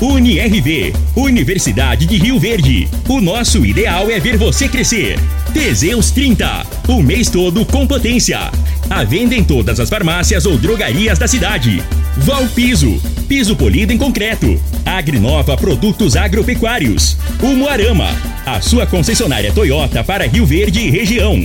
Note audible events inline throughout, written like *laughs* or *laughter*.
UniRV, Universidade de Rio Verde. O nosso ideal é ver você crescer. Teseus 30, o mês todo com potência. A venda em todas as farmácias ou drogarias da cidade. Valpiso, piso polido em concreto. Agrinova Produtos Agropecuários. Umuarama, a sua concessionária Toyota para Rio Verde e região.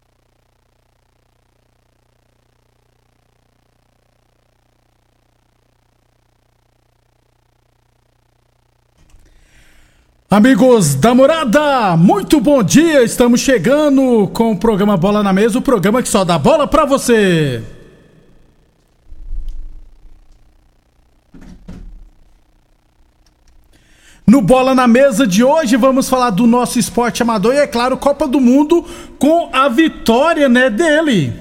Amigos da morada, muito bom dia. Estamos chegando com o programa Bola na Mesa o programa que só dá bola pra você. No Bola na Mesa de hoje vamos falar do nosso esporte amador e, é claro, Copa do Mundo com a vitória né, dele.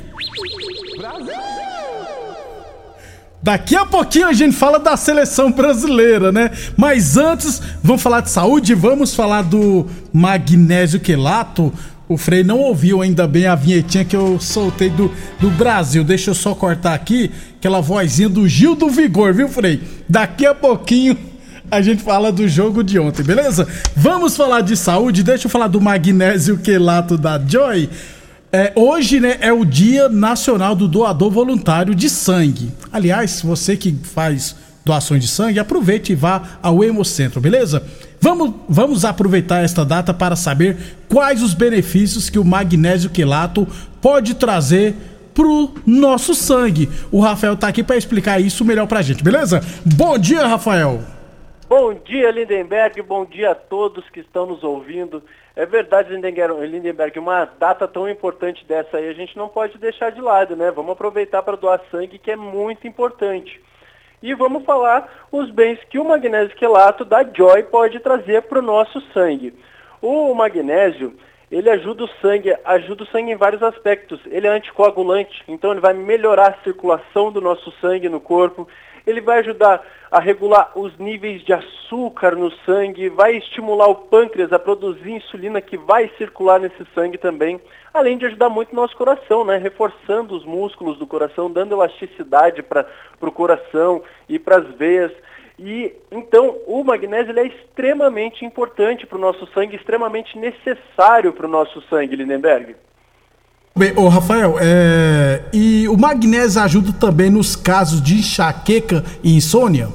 Daqui a pouquinho a gente fala da seleção brasileira, né? Mas antes, vamos falar de saúde, vamos falar do magnésio quelato. O Frei não ouviu ainda bem a vinhetinha que eu soltei do, do Brasil. Deixa eu só cortar aqui aquela vozinha do Gil do Vigor, viu, Frei? Daqui a pouquinho a gente fala do jogo de ontem, beleza? Vamos falar de saúde, deixa eu falar do magnésio quelato da Joy. É, hoje né, é o Dia Nacional do Doador Voluntário de Sangue. Aliás, você que faz doações de sangue, aproveite e vá ao Hemocentro, beleza? Vamos, vamos aproveitar esta data para saber quais os benefícios que o magnésio quelato pode trazer pro nosso sangue. O Rafael tá aqui para explicar isso melhor pra gente, beleza? Bom dia, Rafael! Bom dia, Lindenberg. Bom dia a todos que estão nos ouvindo. É verdade, Lindenberg, uma data tão importante dessa aí a gente não pode deixar de lado, né? Vamos aproveitar para doar sangue, que é muito importante. E vamos falar os bens que o magnésio quelato da Joy pode trazer para o nosso sangue. O magnésio, ele ajuda o sangue, ajuda o sangue em vários aspectos. Ele é anticoagulante, então ele vai melhorar a circulação do nosso sangue no corpo, ele vai ajudar a regular os níveis de açúcar no sangue, vai estimular o pâncreas a produzir insulina que vai circular nesse sangue também, além de ajudar muito o nosso coração, né? reforçando os músculos do coração, dando elasticidade para o coração e para as veias. E então o magnésio é extremamente importante para o nosso sangue, extremamente necessário para o nosso sangue, Lindenberg. Bem, ô Rafael, é... e o magnésio ajuda também nos casos de enxaqueca e insônia?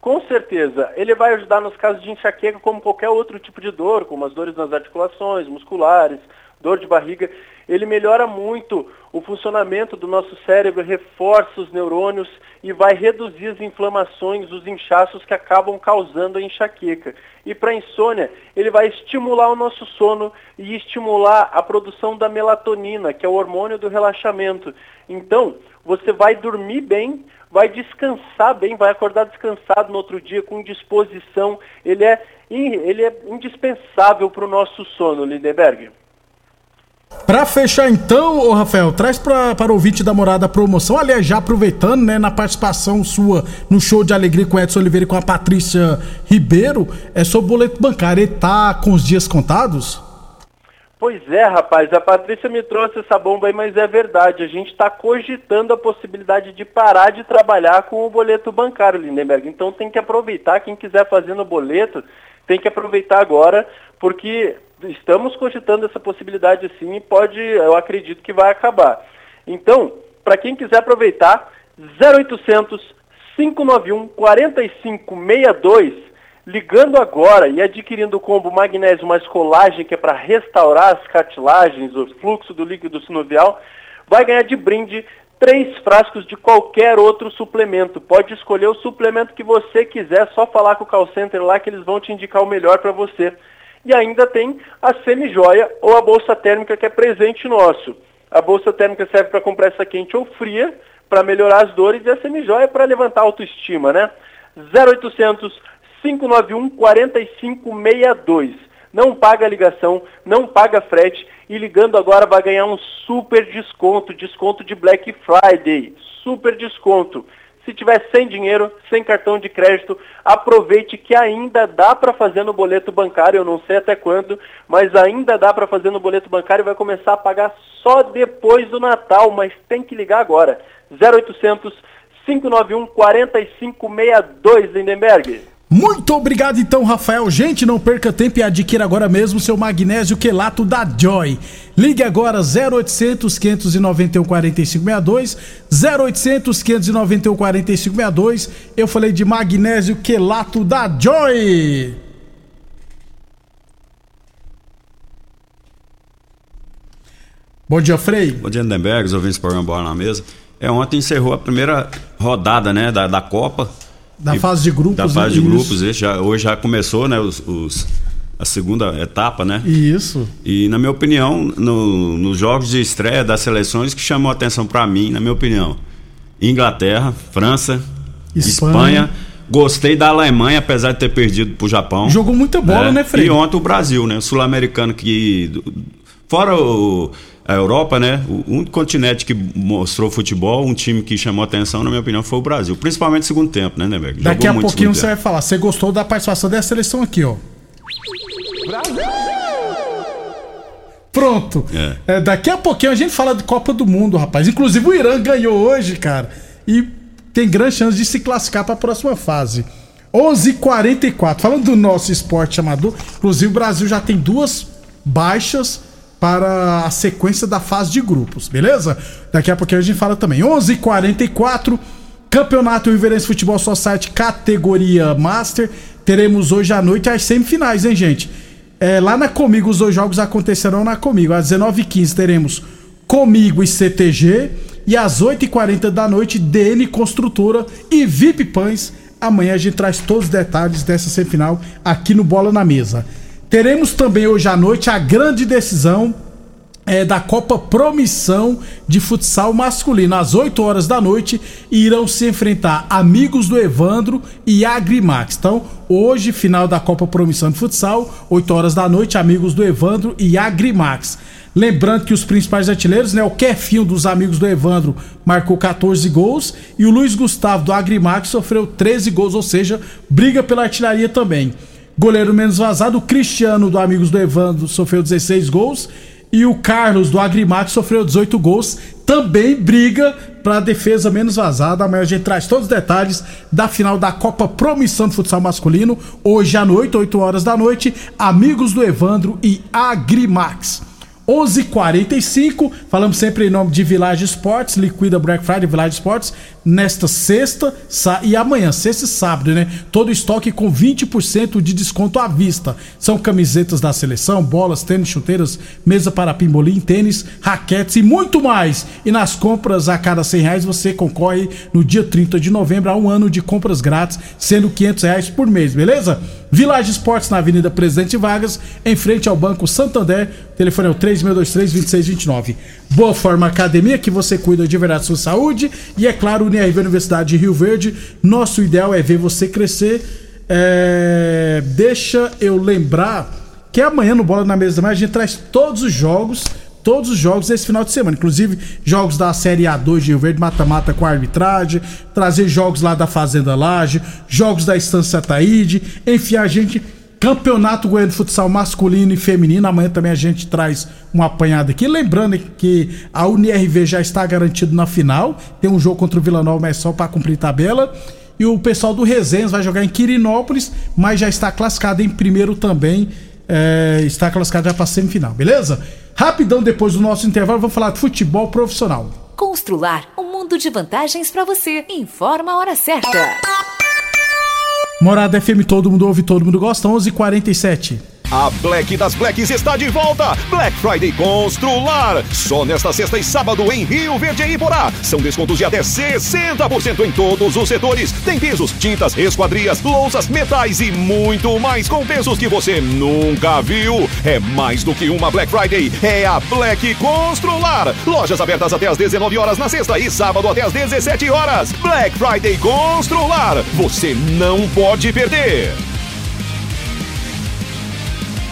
Com certeza. Ele vai ajudar nos casos de enxaqueca como qualquer outro tipo de dor, como as dores nas articulações, musculares, dor de barriga. Ele melhora muito o funcionamento do nosso cérebro, reforça os neurônios e vai reduzir as inflamações, os inchaços que acabam causando a enxaqueca. E para a insônia, ele vai estimular o nosso sono e estimular a produção da melatonina, que é o hormônio do relaxamento. Então, você vai dormir bem, vai descansar bem, vai acordar descansado no outro dia com disposição. Ele é, ele é indispensável para o nosso sono, Lindenberg. Para fechar então, ô Rafael, traz pra, para o ouvinte da Morada a promoção. Aliás, já aproveitando, né, na participação sua no show de alegria com Edson Oliveira e com a Patrícia Ribeiro, é sobre o boleto bancário. Ele tá com os dias contados? Pois é, rapaz, a Patrícia me trouxe essa bomba aí, mas é verdade. A gente está cogitando a possibilidade de parar de trabalhar com o boleto bancário, Lindenberg. Então tem que aproveitar, quem quiser fazer no boleto, tem que aproveitar agora, porque estamos cogitando essa possibilidade sim e pode, eu acredito que vai acabar. Então, para quem quiser aproveitar, 0800 591 4562, ligando agora e adquirindo o combo magnésio mais colagem, que é para restaurar as cartilagens, o fluxo do líquido sinovial, vai ganhar de brinde três frascos de qualquer outro suplemento. Pode escolher o suplemento que você quiser, só falar com o call center lá que eles vão te indicar o melhor para você. E ainda tem a semijoia ou a bolsa térmica que é presente nosso. A bolsa térmica serve para compressa quente ou fria, para melhorar as dores, e a semijoia para levantar a autoestima, né? 0800 591 4562. Não paga ligação, não paga frete e ligando agora vai ganhar um super desconto, desconto de Black Friday, super desconto. Se tiver sem dinheiro, sem cartão de crédito, aproveite que ainda dá para fazer no boleto bancário, eu não sei até quando, mas ainda dá para fazer no boleto bancário e vai começar a pagar só depois do Natal, mas tem que ligar agora. 0800 591 4562 Lindenberg. Muito obrigado então, Rafael. Gente, não perca tempo e adquira agora mesmo seu magnésio quelato da Joy. Ligue agora 0800 591 4562, 0800 591 4562. Eu falei de magnésio quelato da Joy. Bom dia, Frei. Bom dia, Lindenberg, os ouvintes do programa Bola na Mesa. É, ontem encerrou a primeira rodada, né, da, da Copa. Da e, fase de grupos. Da fase né? de grupos, isso. Já, hoje já começou, né, os, os, a segunda etapa, né? Isso. E na minha opinião, no, nos jogos de estreia das seleções que chamou a atenção para mim, na minha opinião, Inglaterra, França, Espanha. Espanha. Gostei da Alemanha, apesar de ter perdido pro Japão. Jogou muita bola, é, né, Frei? E ontem o Brasil, né? Sul-americano que. Fora o a Europa, né? O único continente que mostrou futebol, um time que chamou atenção, na minha opinião, foi o Brasil. Principalmente no segundo tempo, né, Neberg? Daqui a pouquinho você vai falar. Você gostou da participação dessa seleção aqui, ó. Brasil! Pronto. É. É, daqui a pouquinho a gente fala de Copa do Mundo, rapaz. Inclusive o Irã ganhou hoje, cara. E tem grande chance de se classificar para a próxima fase. 11:44. Falando do nosso esporte amador, inclusive o Brasil já tem duas baixas para a sequência da fase de grupos, beleza? Daqui a pouquinho a gente fala também. 11:44 h 44 Campeonato Riverense Futebol Society categoria Master. Teremos hoje à noite as semifinais, hein, gente? É, lá na Comigo, os dois jogos acontecerão na Comigo. Às 19h15 teremos Comigo e CTG. E às 8h40 da noite, DN Construtora e VIP Pães. Amanhã a gente traz todos os detalhes dessa semifinal aqui no Bola na Mesa. Teremos também hoje à noite a grande decisão é, da Copa Promissão de Futsal Masculino. Às 8 horas da noite irão se enfrentar Amigos do Evandro e Agrimax. Então, hoje, final da Copa Promissão de Futsal, 8 horas da noite, Amigos do Evandro e Agrimax. Lembrando que os principais artilheiros, né? O Kefinho dos amigos do Evandro marcou 14 gols e o Luiz Gustavo do Agrimax sofreu 13 gols, ou seja, briga pela artilharia também. Goleiro menos vazado, o Cristiano do Amigos do Evandro sofreu 16 gols. E o Carlos do Agrimax sofreu 18 gols. Também briga para a defesa menos vazada. Amanhã a gente traz todos os detalhes da final da Copa Promissão de Futsal Masculino. Hoje à noite, 8 horas da noite, Amigos do Evandro e Agrimax. 11:45 falamos sempre em nome de Village Sports, liquida Black Friday Village Sports, nesta sexta e amanhã, sexta e sábado, né? Todo estoque com 20% de desconto à vista. São camisetas da seleção, bolas, tênis, chuteiras, mesa para pimbolim, tênis, raquetes e muito mais. E nas compras a cada 100 reais você concorre no dia 30 de novembro a um ano de compras grátis, sendo 500 reais por mês, beleza? Village Sports na Avenida Presidente Vargas, em frente ao Banco Santander. Telefone é o 3623-2629. Boa Forma Academia, que você cuida de verdade da sua saúde. E é claro, UNIRV Universidade de Rio Verde. Nosso ideal é ver você crescer. É... Deixa eu lembrar que amanhã no Bola na Mesa também a gente traz todos os jogos todos os jogos desse final de semana, inclusive jogos da Série A2 de Rio Verde, mata-mata com arbitragem, trazer jogos lá da Fazenda Laje, jogos da Estância Taíde, enfim, a gente Campeonato Goiano de Futsal masculino e feminino. Amanhã também a gente traz um apanhado aqui. Lembrando que a UNIRV já está garantido na final. Tem um jogo contra o Vila Nova, mas só para cumprir tabela. E o pessoal do Resenhas vai jogar em Quirinópolis, mas já está classificado em primeiro também. É, está classificado já para semifinal, beleza? Rapidão, depois do nosso intervalo, vamos falar de futebol profissional. Constrular um mundo de vantagens para você. Informa a hora certa. Morada FM, todo mundo ouve, todo mundo gosta. 11:47. A Black das Blacks está de volta. Black Friday Constrular. Só nesta sexta e sábado em Rio Verde e Iporá. São descontos de até 60% em todos os setores. Tem pisos, tintas, esquadrias, louças, metais e muito mais com preços que você nunca viu. É mais do que uma Black Friday. É a Black Constrular. Lojas abertas até às 19 horas na sexta e sábado até às 17 horas. Black Friday Constrular. Você não pode perder.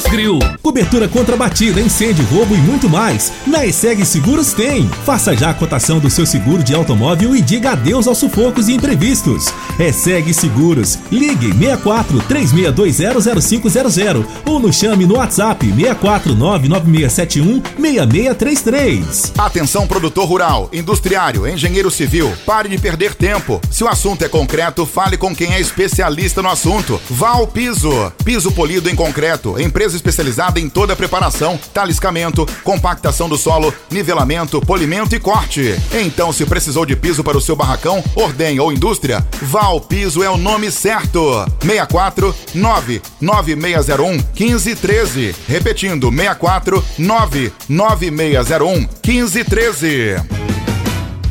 Grill. Cobertura contra batida, incêndio, roubo e muito mais. Na ESEG Seguros tem. Faça já a cotação do seu seguro de automóvel e diga adeus aos sufocos e imprevistos. ESEG Seguros. Ligue 64 36200500 ou nos chame no WhatsApp 64 99671 6633. Atenção produtor rural, industriário, engenheiro civil, pare de perder tempo. Se o assunto é concreto, fale com quem é especialista no assunto. Val Piso. Piso polido em concreto, empresa especializada em toda a preparação, taliscamento, compactação do solo, nivelamento, polimento e corte. Então, se precisou de piso para o seu barracão, ordem ou indústria, Val Piso é o nome certo. 64 99601 1513. Repetindo, 64 99601 1513.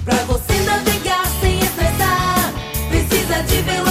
Pra você navegar sem estressar, precisa de velocidade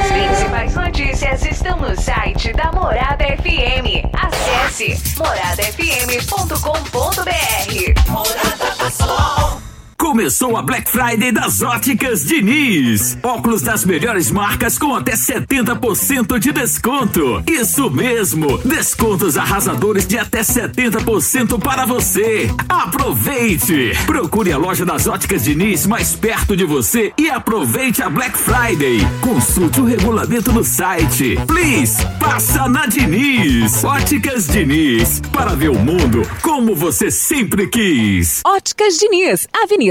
Principais notícias estão no site da Morada FM. Acesse moradafm.com.br. Morada Sol. Começou a Black Friday das Óticas Diniz. Óculos das melhores marcas com até 70% de desconto. Isso mesmo, descontos arrasadores de até 70% para você. Aproveite! Procure a loja das Óticas Diniz mais perto de você e aproveite a Black Friday. Consulte o regulamento no site. Please, passa na Diniz. Óticas Diniz, para ver o mundo como você sempre quis. Óticas Diniz, Avenida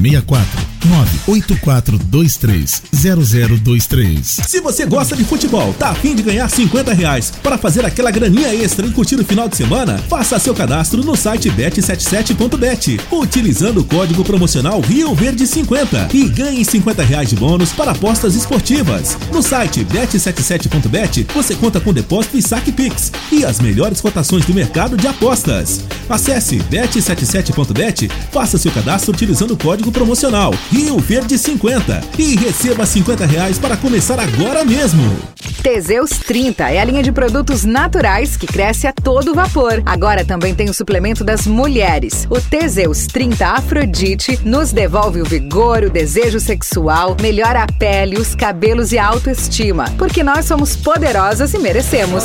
64 98423 0023. Se você gosta de futebol, tá afim de ganhar 50 reais para fazer aquela graninha extra e curtir o final de semana, faça seu cadastro no site bet77.bet, utilizando o código promocional Rio Verde 50 e ganhe 50 reais de bônus para apostas esportivas. No site bet77.bet você conta com depósito e saque Pix e as melhores cotações do mercado de apostas. Acesse bet77.bet, faça seu cadastro utilizando o código promocional Rio Verde 50 e receba 50 reais para começar agora mesmo. Teseus 30 é a linha de produtos naturais que cresce a todo vapor. Agora também tem o suplemento das mulheres. O Teseus 30 Afrodite nos devolve o vigor, o desejo sexual, melhora a pele, os cabelos e a autoestima. Porque nós somos poderosas e merecemos.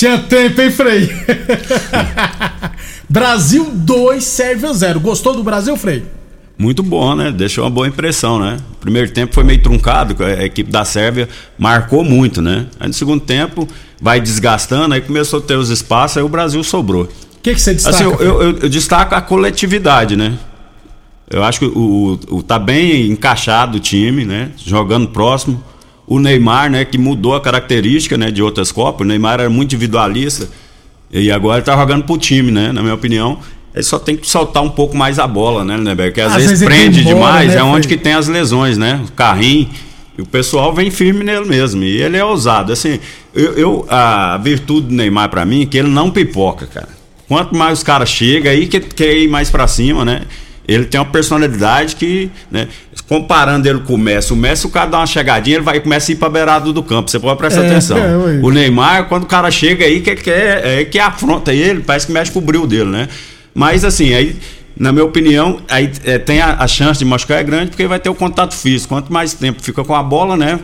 Tinha tempo, hein, Frei? *laughs* Brasil 2, Sérvia 0. Gostou do Brasil, Frei? Muito bom, né? Deixou uma boa impressão, né? O primeiro tempo foi meio truncado, a equipe da Sérvia marcou muito, né? Aí no segundo tempo vai desgastando, aí começou a ter os espaços, aí o Brasil sobrou. O que, que você destaca? Assim, eu, eu, eu, eu destaco a coletividade, né? Eu acho que o, o, o, tá bem encaixado o time, né? Jogando próximo o Neymar, né, que mudou a característica, né, de outras copas. O Neymar era muito individualista e agora está jogando pro time, né, na minha opinião. Ele só tem que soltar um pouco mais a bola, né, Neber? Porque às, às vezes, vezes prende embora, demais, né, é onde que tem as lesões, né? O carrinho. E o pessoal vem firme nele mesmo. E ele é ousado. Assim, eu, eu a virtude do Neymar para mim é que ele não pipoca, cara. Quanto mais os caras chegam, aí que quer ir mais para cima, né? Ele tem uma personalidade que, né, comparando ele com o Messi, o Messi, o cara dá uma chegadinha, ele vai começa a ir pra beirada do campo. Você pode prestar é, atenção. É, o Neymar, quando o cara chega aí, que, que, é, é, que afronta ele, parece que mexe com o brilho dele, né? Mas assim, aí, na minha opinião, aí é, tem a, a, chance de machucar é grande porque vai ter o contato físico. Quanto mais tempo fica com a bola, né?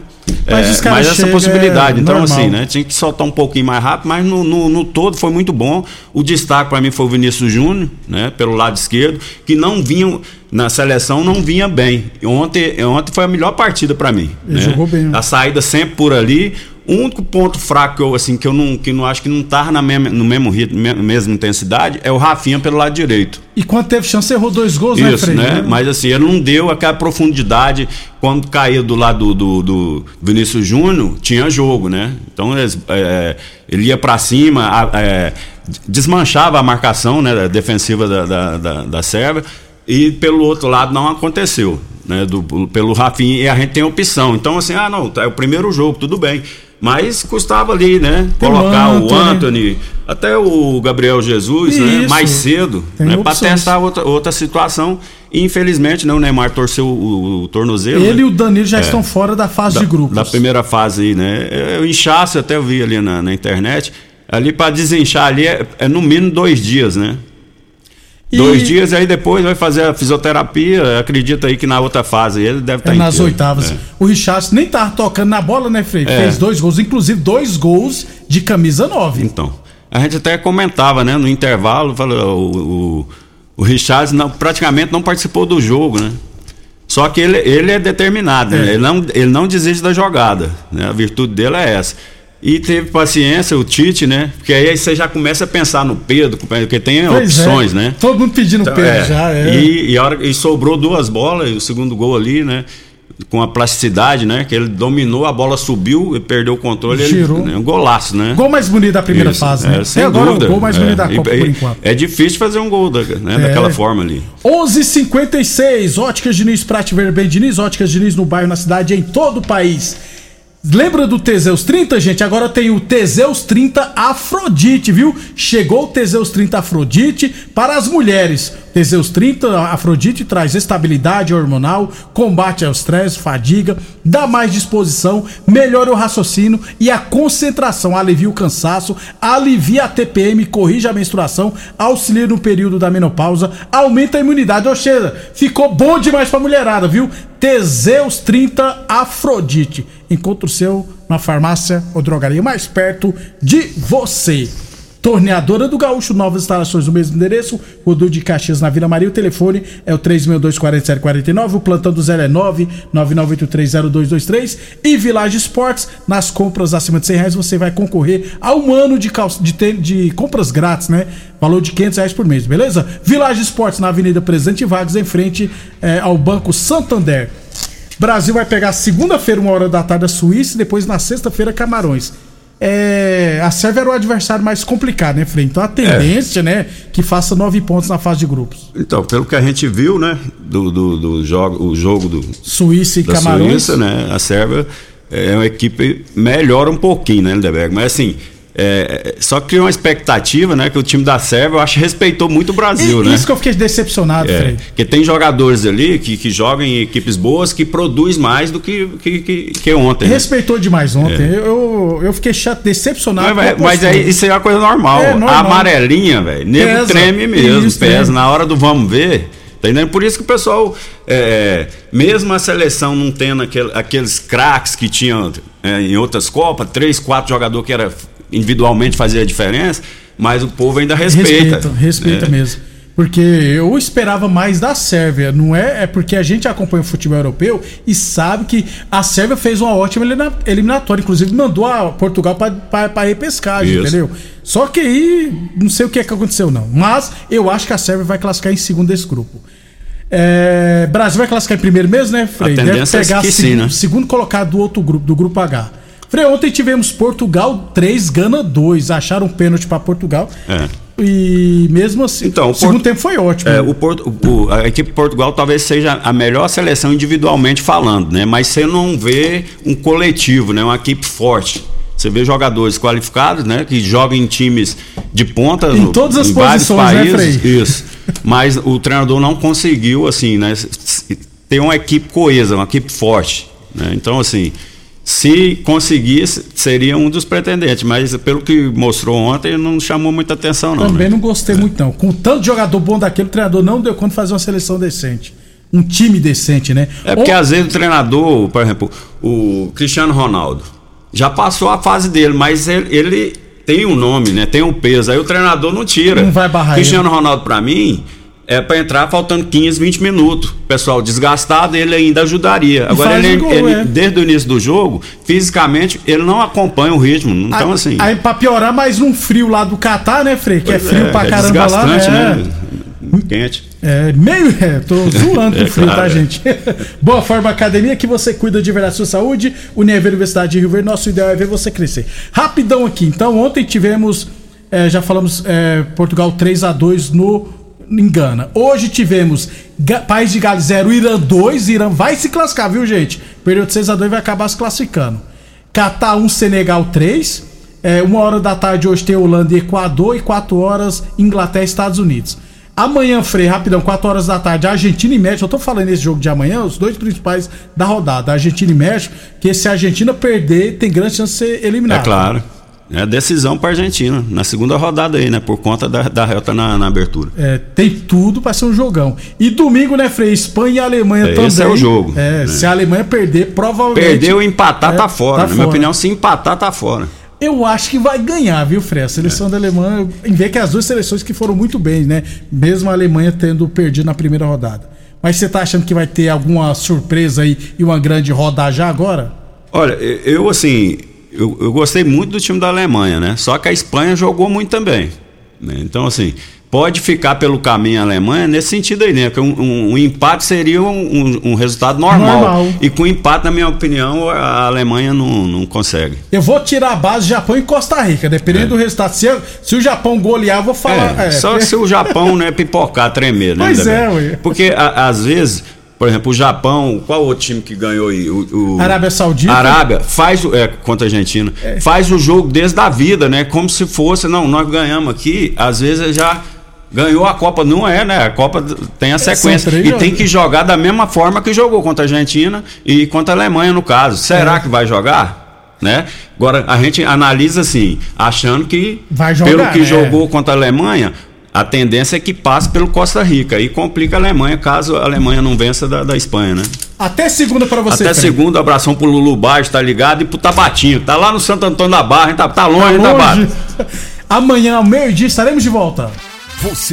Mas, é, mas essa possibilidade. É então, normal. assim, né? Tinha que soltar um pouquinho mais rápido, mas no, no, no todo foi muito bom. O destaque para mim foi o Vinícius Júnior, né? Pelo lado esquerdo, que não vinha na seleção, não vinha bem. Ontem, ontem foi a melhor partida para mim. Ele né? jogou bem. Né? A saída sempre por ali. O único ponto fraco que eu, assim, que eu não, que não acho que não tava na mesma, no mesmo ritmo, mesma intensidade, é o Rafinha pelo lado direito. E quando teve chance, errou dois gols, né, Isso, né? Mas assim, ele não deu aquela profundidade. Quando caiu do lado do, do, do Vinícius Júnior, tinha jogo, né? Então é, ele ia para cima, é, desmanchava a marcação né, defensiva da, da, da, da Sérvia. E pelo outro lado não aconteceu, né? Do, pelo Rafinha, e a gente tem opção. Então, assim, ah, não, é o primeiro jogo, tudo bem. Mas custava ali, né? Tem Colocar o Anthony, Anthony, até o Gabriel Jesus, né? Mais cedo, né? Para testar outra, outra situação. E infelizmente, né, o Neymar torceu o, o tornozelo. Ele né? e o Danilo já é, estão fora da fase da, de grupos. Da primeira fase aí, né? É, o inchaço até eu vi ali na, na internet. Ali para desinchar ali é, é no mínimo dois dias, né? E... Dois dias aí depois vai fazer a fisioterapia. Acredita aí que na outra fase ele deve estar tá é nas inteiro. oitavas. É. O Richard nem tava tocando na bola, né, Frei? É. Fez dois gols, inclusive dois gols de camisa 9. Então. A gente até comentava, né, no intervalo, falou, o, o, o Richard não, praticamente não participou do jogo, né? Só que ele, ele é determinado, né? É. ele, não, ele não desiste da jogada. Né? A virtude dele é essa. E teve paciência, o Tite, né? Porque aí você já começa a pensar no Pedro, porque tem pois opções, é. né? Todo mundo pedindo então, Pedro é. já, é. E, e, hora, e sobrou duas bolas, o segundo gol ali, né? com a plasticidade, né? Que ele dominou, a bola subiu e perdeu o controle. Tirou. Ele, um golaço, né? Gol mais bonito da primeira Isso, fase, é, né? sem é agora dúvida. o gol mais É, bonito da e- Copa, e- por enquanto. É difícil fazer um gol da- né, É. daquela forma ali. 11:56 Óticas Diniz, Prate Verben Diniz, Óticas Diniz no bairro, na cidade, em todo o país. Lembra do Teseus 30, gente? Agora tem o Teseus 30 Afrodite, viu? Chegou o Teseus 30 Afrodite para as mulheres. Teseus 30 Afrodite traz estabilidade hormonal, combate ao estresse, fadiga, dá mais disposição, melhora o raciocínio e a concentração, alivia o cansaço, alivia a TPM, corrige a menstruação, auxilia no período da menopausa, aumenta a imunidade. Ou ficou bom demais pra mulherada, viu? Teseus 30 Afrodite. Encontre o seu na farmácia ou drogaria mais perto de você. Torneadora do Gaúcho, novas instalações no mesmo endereço, Rodul de Caxias na Vila Maria. O telefone é o 362-4749, o plantão do zero é 999830223. E Village Esportes, nas compras acima de 100 reais você vai concorrer a um ano de, calça, de, de compras grátis, né? Valor de 500 reais por mês, beleza? Village Esportes na Avenida Presidente Vargas, em frente eh, ao Banco Santander. Brasil vai pegar segunda-feira, uma hora da tarde, a Suíça e depois na sexta-feira, Camarões. É, a Sérvia era o adversário mais complicado, né, Frei? Então a tendência, né, que faça nove pontos na fase de grupos. Então, pelo que a gente viu, né, do, do, do jogo, o jogo do Suíça e da Camarões. Suíça, né, a Sérvia é uma equipe melhor um pouquinho, né, Lindeberg? Mas assim, é, só criou uma expectativa, né, que o time da Sérvia, eu acho, respeitou muito o Brasil, E- né? Isso que eu fiquei decepcionado, É, Frei. porque tem jogadores ali que, que jogam em equipes boas que produz mais do que, que, que, que ontem. né? Respeitou demais ontem. É. Eu, eu fiquei chato, decepcionado. Mas, mas é, isso é uma coisa normal. É normal. A amarelinha, velho, nego Pesa. treme mesmo, Isso, pesa. treme. Na hora do vamos ver, tá entendendo? Por isso que o pessoal, é, mesmo a seleção não tendo aquele- aqueles craques que tinham é, em outras Copas, três, quatro jogadores que era individualmente fazia a diferença, mas o povo ainda respeita. Respeita, respeita É. mesmo. Porque eu esperava mais da Sérvia, não é? É porque a gente acompanha o futebol europeu e sabe que a Sérvia fez uma ótima elimina- eliminatória, inclusive mandou a Portugal para repescagem, Isso. entendeu? Só que aí não sei o que, é que aconteceu, não. Mas eu acho que a Sérvia vai classificar em segundo desse grupo. É, Brasil vai classificar em primeiro mesmo, né, Frei? A tendência é que sim, né? segundo colocado do outro grupo, do grupo H. Frei, ontem tivemos Portugal 3, Gana 2. Acharam um pênalti para Portugal. É. E mesmo assim, Então, o segundo Porto- tempo foi ótimo. É, o Porto- o- a equipe de Portugal talvez seja a melhor seleção individualmente falando, né? Mas você não vê um coletivo, né? Uma equipe forte. Você vê jogadores qualificados, né? Que jogam em times de ponta Em todas as em vários posições, né, países. Frei? Isso. Mas o treinador não conseguiu, assim, né? Ter uma equipe coesa, uma equipe forte. Né? Então, assim, se conseguisse, seria um dos pretendentes. Mas pelo que mostrou ontem, não chamou muita atenção, não. Também né? não gostei muito, não. Com tanto jogador bom daquele, o treinador não deu conta de fazer uma seleção decente. Um time decente, né? É porque Ou- às vezes o treinador, por exemplo, o Cristiano Ronaldo, já passou a fase dele, mas ele, ele tem um nome, né? Tem um peso. Aí o treinador não tira. Não vai barrar Cristiano Ronaldo, pra mim, é pra entrar faltando 15, 20 minutos. Pessoal desgastado, ele ainda ajudaria. Agora, ele, gol, ele- é. desde o início do jogo, fisicamente, ele não acompanha o ritmo. Então, aí, assim. Aí pra piorar, mais num frio lá do Catar, né, Frei? Que é frio pra é caramba lá. desgastante, é. né? Quente. É, meio. É, tô zoando *laughs* com É, o frio, claro, tá, é. gente? *laughs* Boa Forma Academia, que você cuida de verdade da sua saúde. Univer Universidade de Rio Verde, nosso ideal é ver você crescer. Rapidão aqui. Então, ontem tivemos. é, já falamos é, Portugal 3 a 2 no. Em Gana. Hoje tivemos País de Gales 0, Irã 2. Irã vai se classificar, viu, gente? Perdeu de 6 a 2 vai acabar se classificando. Catar 1, Senegal 3. É, uma hora da tarde hoje tem Holanda e Equador. E 4 horas Inglaterra e Estados Unidos. Amanhã, Frei, rapidão, 4 horas da tarde, Argentina e México. Eu tô falando nesse jogo de amanhã, os dois principais da rodada, Argentina e México, que se a Argentina perder, tem grande chance de ser eliminado. É claro. É decisão pra Argentina, na segunda rodada aí, né? Por conta da, da reta na, na abertura. É, tem tudo pra ser um jogão. E domingo, né, Frei? Espanha e Alemanha É, também. esse é o jogo, É, né? se a Alemanha perder, provavelmente. Perdeu e empatar É, tá fora. tá Na minha fora. opinião, se empatar, tá fora. Eu acho que vai ganhar, viu, Frei? A seleção da Alemanha, em ver que as duas seleções que foram muito bem, né? Mesmo a Alemanha tendo perdido na primeira rodada. Mas você tá achando que vai ter alguma surpresa aí e uma grande rodada já agora? Olha, eu assim, eu, eu gostei muito do time da Alemanha, né? Só que a Espanha jogou muito também. né? Então, assim, pode ficar pelo caminho a Alemanha nesse sentido aí, né? Que um, um, um empate seria um, um, resultado normal. normal. E com empate, na minha opinião, a Alemanha não, não consegue. Eu vou tirar a base Japão e Costa Rica, dependendo é. do resultado. Se, se, o Japão golear, eu vou falar. É, é, só se o Japão né, pipocar, tremer, né? Pois é, ué. Porque a, às vezes. Por exemplo, o Japão, qual outro time que ganhou aí? O, o Arábia Saudita. Arábia, faz é, contra a Argentina. É. Faz o jogo desde a vida, né? Como se fosse, não, nós ganhamos aqui, às vezes já ganhou a Copa. Não é, né? A Copa tem a sequência. E tem que jogar da mesma forma que jogou contra a Argentina e contra a Alemanha, no caso. Será é. que vai jogar? Né? Agora a gente analisa assim, achando que jogar, pelo que né? jogou contra a Alemanha, a tendência é que passe pelo Costa Rica e complica a Alemanha caso a Alemanha não vença da, da Espanha, né? Até segunda para você. Até Fred. segunda, abração pro Lulu Baixo, tá ligado? E pro Tabatinho, tá lá no Santo Antônio da Barra, hein? Tá, tá longe, tá longe. Amanhã ao meio-dia estaremos de volta. Você